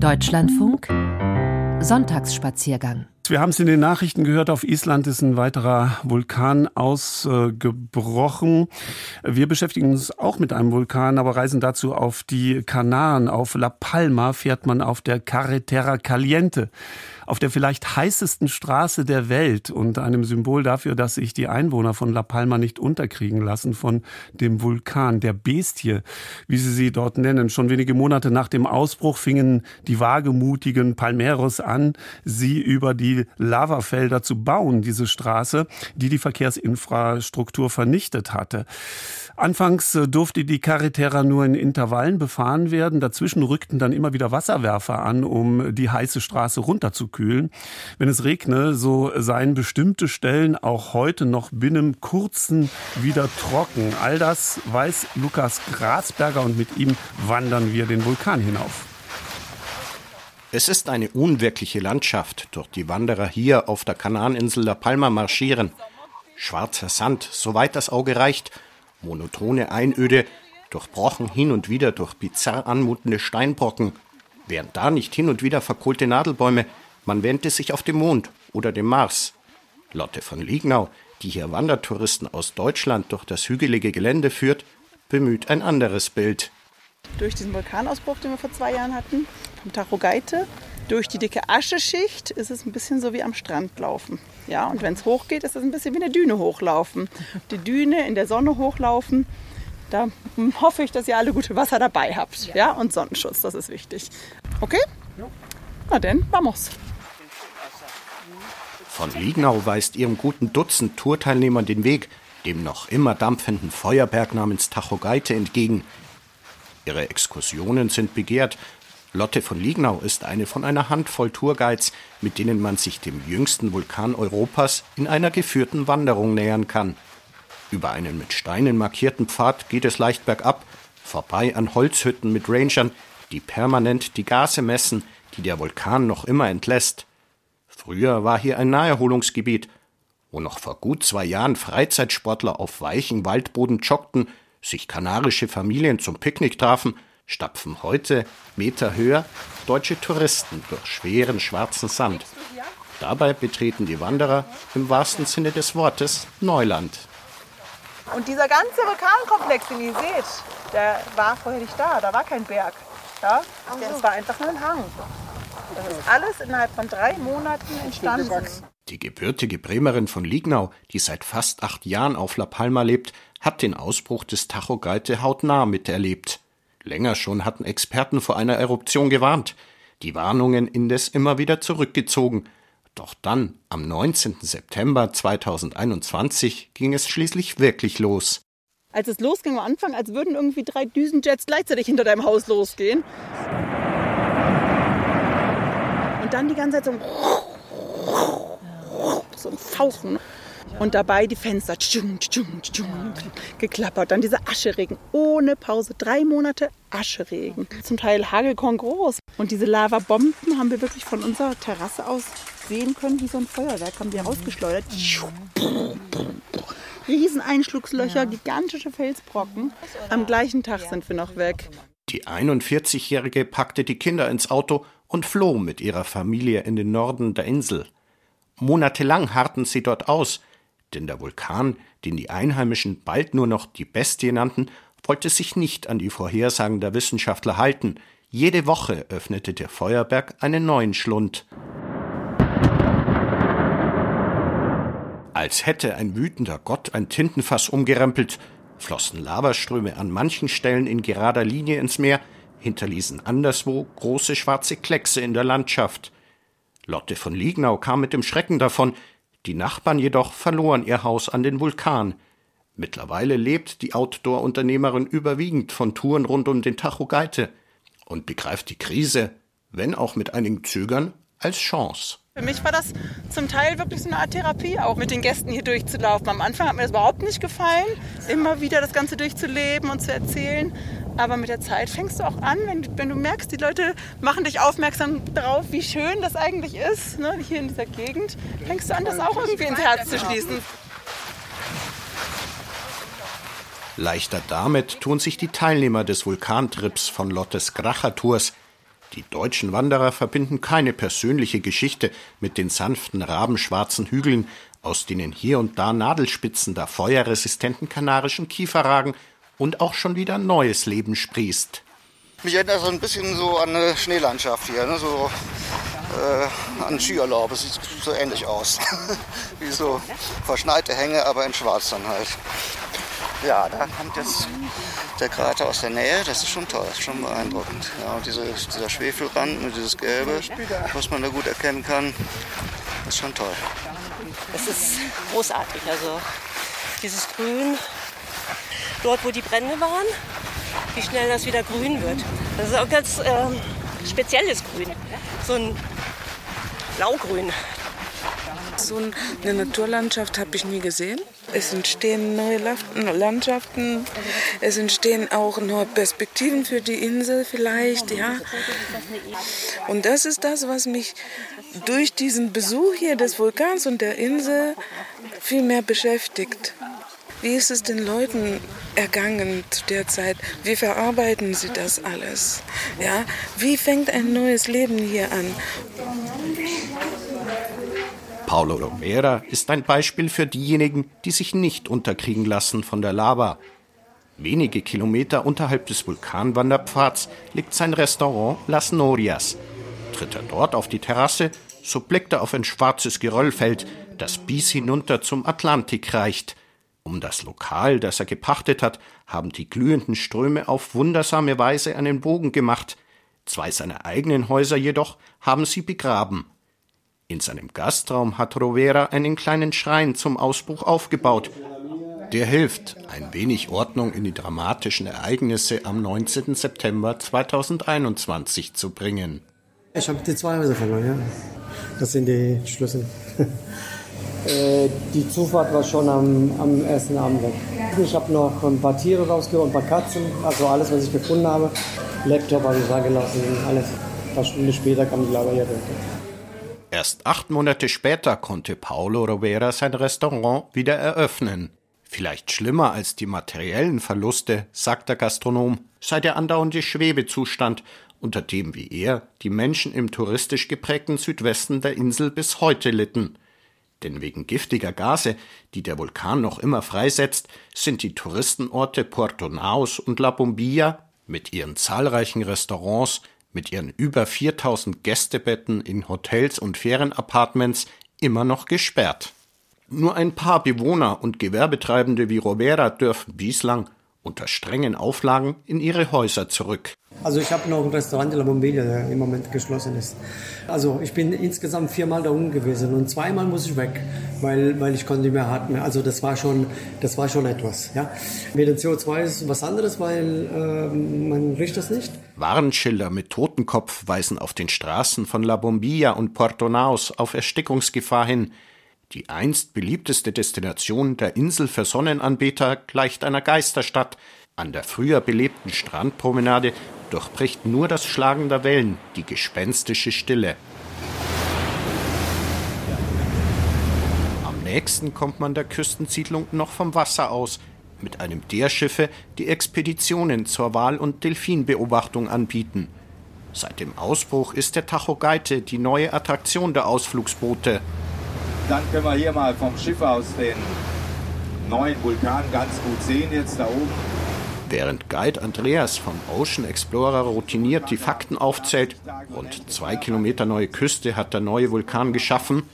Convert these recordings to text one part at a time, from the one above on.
Deutschlandfunk Sonntagsspaziergang wir haben es in den Nachrichten gehört, auf Island ist ein weiterer Vulkan ausgebrochen. Wir beschäftigen uns auch mit einem Vulkan, aber reisen dazu auf die Kanaren. Auf La Palma fährt man auf der Carretera Caliente auf der vielleicht heißesten Straße der Welt und einem Symbol dafür, dass sich die Einwohner von La Palma nicht unterkriegen lassen von dem Vulkan, der Bestie, wie sie sie dort nennen. Schon wenige Monate nach dem Ausbruch fingen die wagemutigen Palmeros an, sie über die Lavafelder zu bauen, diese Straße, die die Verkehrsinfrastruktur vernichtet hatte. Anfangs äh, durfte die Carretera nur in Intervallen befahren werden. Dazwischen rückten dann immer wieder Wasserwerfer an, um die heiße Straße runterzukühlen. Wenn es regne, so seien bestimmte Stellen auch heute noch binnen kurzen wieder trocken. All das weiß Lukas Grasberger und mit ihm wandern wir den Vulkan hinauf. Es ist eine unwirkliche Landschaft, durch die Wanderer hier auf der Kanareninsel La Palma marschieren. Schwarzer Sand, soweit das Auge reicht, monotone Einöde, durchbrochen hin und wieder durch bizarr anmutende Steinbrocken. Wären da nicht hin und wieder verkohlte Nadelbäume, man wähnte sich auf dem Mond oder dem Mars. Lotte von Liegnau, die hier Wandertouristen aus Deutschland durch das hügelige Gelände führt, bemüht ein anderes Bild. Durch diesen Vulkanausbruch, den wir vor zwei Jahren hatten, vom Tacho Geite, durch die dicke Ascheschicht ist es ein bisschen so wie am Strand laufen. Ja, und wenn es hochgeht, ist es ein bisschen wie eine Düne hochlaufen. Die Düne in der Sonne hochlaufen, da hoffe ich, dass ihr alle gute Wasser dabei habt. Ja, und Sonnenschutz, das ist wichtig. Okay? Na denn, vamos. Von Liegnau weist ihrem guten Dutzend Tourteilnehmern den Weg dem noch immer dampfenden Feuerberg namens Tachogeite entgegen. Ihre Exkursionen sind begehrt Lotte von Liegnau ist eine von einer Handvoll Tourguides, mit denen man sich dem jüngsten Vulkan Europas in einer geführten Wanderung nähern kann. Über einen mit Steinen markierten Pfad geht es leicht bergab, vorbei an Holzhütten mit Rangern, die permanent die Gase messen, die der Vulkan noch immer entlässt. Früher war hier ein Naherholungsgebiet, wo noch vor gut zwei Jahren Freizeitsportler auf weichem Waldboden joggten, sich kanarische Familien zum Picknick trafen stapfen heute Meter höher deutsche Touristen durch schweren schwarzen Sand. Dabei betreten die Wanderer im wahrsten Sinne des Wortes Neuland. Und dieser ganze Vulkankomplex, den ihr seht, der war vorher nicht da. Da war kein Berg. Ja? Es war einfach nur ein Hang. Das ist alles innerhalb von drei Monaten entstanden. Die gebürtige Bremerin von Liegnau, die seit fast acht Jahren auf La Palma lebt, hat den Ausbruch des Tacho Geite hautnah miterlebt. Länger schon hatten Experten vor einer Eruption gewarnt, die Warnungen indes immer wieder zurückgezogen. Doch dann, am 19. September 2021, ging es schließlich wirklich los. Als es losging am Anfang, als würden irgendwie drei Düsenjets gleichzeitig hinter deinem Haus losgehen. Und dann die ganze Zeit so ein, so ein Fauchen. Und dabei die Fenster tschung, tschung, tschung, geklappert. Dann dieser Ascheregen ohne Pause. Drei Monate Ascheregen. Zum Teil Hagelkorn groß. Und diese Lavabomben haben wir wirklich von unserer Terrasse aus sehen können, wie so ein Feuerwerk. Haben wir rausgeschleudert. Rieseneinschlugslöcher, gigantische Felsbrocken. Am gleichen Tag sind wir noch weg. Die 41-Jährige packte die Kinder ins Auto und floh mit ihrer Familie in den Norden der Insel. Monatelang harrten sie dort aus, denn der Vulkan, den die Einheimischen bald nur noch die Bestie nannten, wollte sich nicht an die Vorhersagen der Wissenschaftler halten. Jede Woche öffnete der Feuerberg einen neuen Schlund. Als hätte ein wütender Gott ein Tintenfass umgerempelt, flossen Lavaströme an manchen Stellen in gerader Linie ins Meer, hinterließen anderswo große schwarze Kleckse in der Landschaft. Lotte von Liegnau kam mit dem Schrecken davon, die Nachbarn jedoch verloren ihr Haus an den Vulkan. Mittlerweile lebt die Outdoor-Unternehmerin überwiegend von Touren rund um den Tacho Geite und begreift die Krise, wenn auch mit einigem Zögern, als Chance. Für mich war das zum Teil wirklich so eine Art Therapie, auch mit den Gästen hier durchzulaufen. Am Anfang hat mir das überhaupt nicht gefallen, immer wieder das Ganze durchzuleben und zu erzählen. Aber mit der Zeit fängst du auch an, wenn, wenn du merkst, die Leute machen dich aufmerksam darauf, wie schön das eigentlich ist, ne, hier in dieser Gegend, fängst du an, das auch irgendwie ins Herz zu schließen. Leichter damit tun sich die Teilnehmer des Vulkantrips von Lottes Gracher Tours. Die deutschen Wanderer verbinden keine persönliche Geschichte mit den sanften rabenschwarzen Hügeln, aus denen hier und da Nadelspitzen der feuerresistenten kanarischen Kiefer ragen und auch schon wieder neues Leben sprießt. Mich erinnert so ein bisschen so an eine Schneelandschaft hier, ne? so äh, an Skiurlaub. Es sieht so ähnlich aus. Wie so verschneite Hänge, aber in schwarz dann halt. Ja, da kommt jetzt der Krater aus der Nähe. Das ist schon toll, das ist schon beeindruckend. Ja, und diese, dieser Schwefelrand und dieses Gelbe, was man da gut erkennen kann, ist schon toll. Das ist großartig. Also dieses Grün, dort wo die Brände waren, wie schnell das wieder grün wird. Das ist auch ganz ähm, spezielles Grün. So ein Blaugrün. So eine Naturlandschaft habe ich nie gesehen. Es entstehen neue Landschaften, es entstehen auch neue Perspektiven für die Insel vielleicht, ja. Und das ist das, was mich durch diesen Besuch hier des Vulkans und der Insel viel mehr beschäftigt. Wie ist es den Leuten ergangen zu der Zeit? Wie verarbeiten sie das alles? Ja? Wie fängt ein neues Leben hier an? Paulo Romera ist ein Beispiel für diejenigen, die sich nicht unterkriegen lassen von der Lava. Wenige Kilometer unterhalb des Vulkanwanderpfads liegt sein Restaurant Las Norias. Tritt er dort auf die Terrasse, so blickt er auf ein schwarzes Geröllfeld, das bis hinunter zum Atlantik reicht. Um das Lokal, das er gepachtet hat, haben die glühenden Ströme auf wundersame Weise einen Bogen gemacht. Zwei seiner eigenen Häuser jedoch haben sie begraben. In seinem Gastraum hat Rovera einen kleinen Schrein zum Ausbruch aufgebaut. Der hilft, ein wenig Ordnung in die dramatischen Ereignisse am 19. September 2021 zu bringen. Ich habe die zwei Häuser verloren, ja. Das sind die Schlüssel. Äh, die Zufahrt war schon am, am, ersten Abend weg. Ich habe noch ein paar Tiere rausgeholt, ein paar Katzen, also alles, was ich gefunden habe. Laptop habe ich da gelassen, alles. Ein paar Stunden später kam die Lava hier runter. Erst acht Monate später konnte Paulo Rovera sein Restaurant wieder eröffnen. Vielleicht schlimmer als die materiellen Verluste, sagt der Gastronom, sei der andauernde Schwebezustand, unter dem wie er die Menschen im touristisch geprägten Südwesten der Insel bis heute litten. Denn wegen giftiger Gase, die der Vulkan noch immer freisetzt, sind die Touristenorte Puerto Naos und La Bombilla mit ihren zahlreichen Restaurants mit ihren über 4000 Gästebetten in Hotels und Ferienapartments immer noch gesperrt. Nur ein paar Bewohner und Gewerbetreibende wie Robera dürfen bislang unter strengen Auflagen in ihre Häuser zurück. Also ich habe noch ein Restaurant in La Bombilla, der im Moment geschlossen ist. Also ich bin insgesamt viermal da unten gewesen und zweimal muss ich weg, weil, weil ich konnte nicht mehr hart mehr. Also das war schon, das war schon etwas. Ja. Mit dem CO2 ist was anderes, weil äh, man riecht das nicht. Warnschilder mit Totenkopf weisen auf den Straßen von La Bombilla und Puerto Naos auf Erstickungsgefahr hin. Die einst beliebteste Destination der Insel für Sonnenanbeter gleicht einer Geisterstadt. An der früher belebten Strandpromenade durchbricht nur das Schlagen der Wellen die gespenstische Stille. Am nächsten kommt man der Küstensiedlung noch vom Wasser aus, mit einem der Schiffe, die Expeditionen zur Wal- und Delfinbeobachtung anbieten. Seit dem Ausbruch ist der Tacho Geite die neue Attraktion der Ausflugsboote. Dann können wir hier mal vom Schiff aus den neuen Vulkan ganz gut sehen, jetzt da oben. Während Guide Andreas vom Ocean Explorer routiniert die Fakten aufzählt, rund zwei Kilometer neue Küste hat der neue Vulkan geschaffen,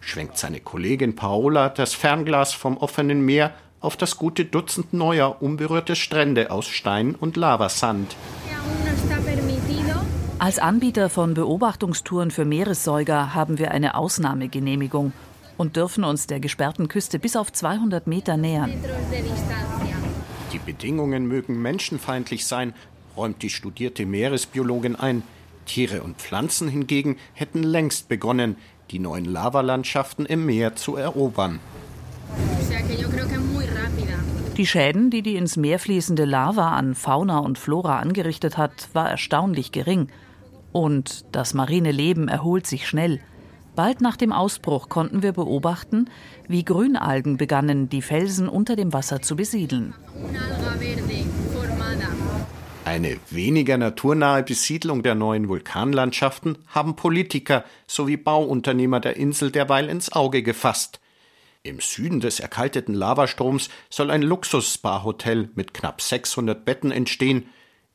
schwenkt seine Kollegin Paola das Fernglas vom offenen Meer auf das gute Dutzend neuer, unberührter Strände aus Stein und Lavasand. Als Anbieter von Beobachtungstouren für Meeressäuger haben wir eine Ausnahmegenehmigung und dürfen uns der gesperrten Küste bis auf 200 Meter nähern. Die Bedingungen mögen menschenfeindlich sein, räumt die studierte Meeresbiologin ein. Tiere und Pflanzen hingegen hätten längst begonnen, die neuen Lavalandschaften im Meer zu erobern. Die Schäden, die die ins Meer fließende Lava an Fauna und Flora angerichtet hat, war erstaunlich gering. Und das marine Leben erholt sich schnell. Bald nach dem Ausbruch konnten wir beobachten, wie Grünalgen begannen, die Felsen unter dem Wasser zu besiedeln. Eine weniger naturnahe Besiedlung der neuen Vulkanlandschaften haben Politiker sowie Bauunternehmer der Insel derweil ins Auge gefasst. Im Süden des erkalteten Lavastroms soll ein Luxus-Spa-Hotel mit knapp 600 Betten entstehen.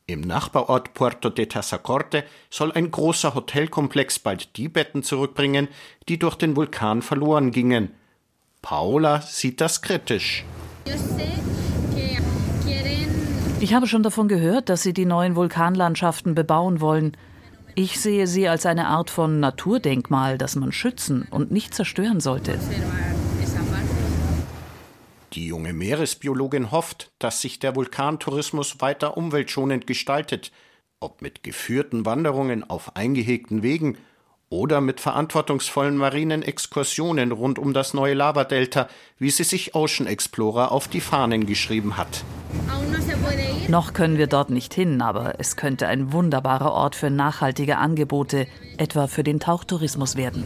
Im Nachbarort Puerto de Tazacorte soll ein großer Hotelkomplex bald die Betten zurückbringen, die durch den Vulkan verloren gingen. Paula sieht das kritisch. Ich habe schon davon gehört, dass sie die neuen Vulkanlandschaften bebauen wollen. Ich sehe sie als eine Art von Naturdenkmal, das man schützen und nicht zerstören sollte. Die junge Meeresbiologin hofft, dass sich der Vulkantourismus weiter umweltschonend gestaltet, ob mit geführten Wanderungen auf eingehegten Wegen oder mit verantwortungsvollen marinen Exkursionen rund um das neue Lavadelta, wie sie sich Ocean Explorer auf die Fahnen geschrieben hat. Noch können wir dort nicht hin, aber es könnte ein wunderbarer Ort für nachhaltige Angebote, etwa für den Tauchtourismus werden.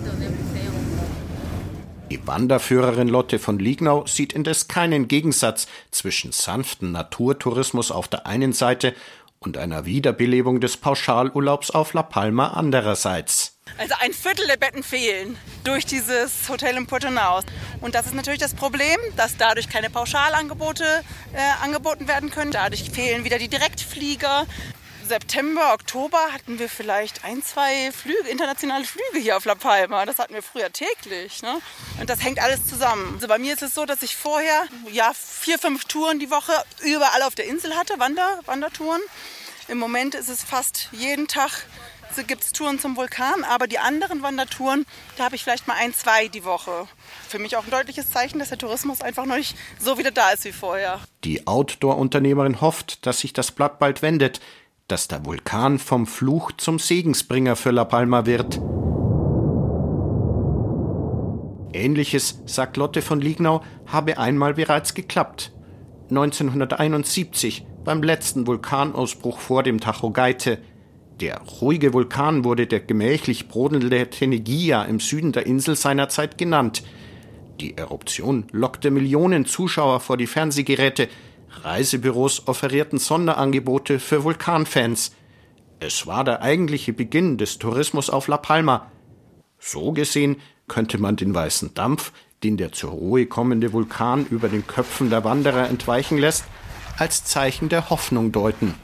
Die Wanderführerin Lotte von Liegnau sieht indes keinen Gegensatz zwischen sanften Naturtourismus auf der einen Seite und einer Wiederbelebung des Pauschalurlaubs auf La Palma andererseits. Also ein Viertel der Betten fehlen durch dieses Hotel in Puerto Naus. Und das ist natürlich das Problem, dass dadurch keine Pauschalangebote äh, angeboten werden können. Dadurch fehlen wieder die Direktflieger. September, Oktober hatten wir vielleicht ein, zwei Flüge, internationale Flüge hier auf La Palma. Das hatten wir früher täglich. Ne? Und das hängt alles zusammen. Also bei mir ist es so, dass ich vorher ja, vier, fünf Touren die Woche überall auf der Insel hatte, Wander, Wandertouren. Im Moment ist es fast jeden Tag gibt es Touren zum Vulkan, aber die anderen Wandertouren, da habe ich vielleicht mal ein, zwei die Woche. Für mich auch ein deutliches Zeichen, dass der Tourismus einfach noch nicht so wieder da ist wie vorher. Die Outdoor-Unternehmerin hofft, dass sich das Blatt bald wendet, dass der Vulkan vom Fluch zum Segensbringer für La Palma wird. Ähnliches, sagt Lotte von Liegnau, habe einmal bereits geklappt. 1971 beim letzten Vulkanausbruch vor dem Tacho Geite. Der ruhige Vulkan wurde der gemächlich brodelnde Tenegia im Süden der Insel seinerzeit genannt. Die Eruption lockte Millionen Zuschauer vor die Fernsehgeräte, Reisebüros offerierten Sonderangebote für Vulkanfans. Es war der eigentliche Beginn des Tourismus auf La Palma. So gesehen könnte man den weißen Dampf, den der zur Ruhe kommende Vulkan über den Köpfen der Wanderer entweichen lässt, als Zeichen der Hoffnung deuten.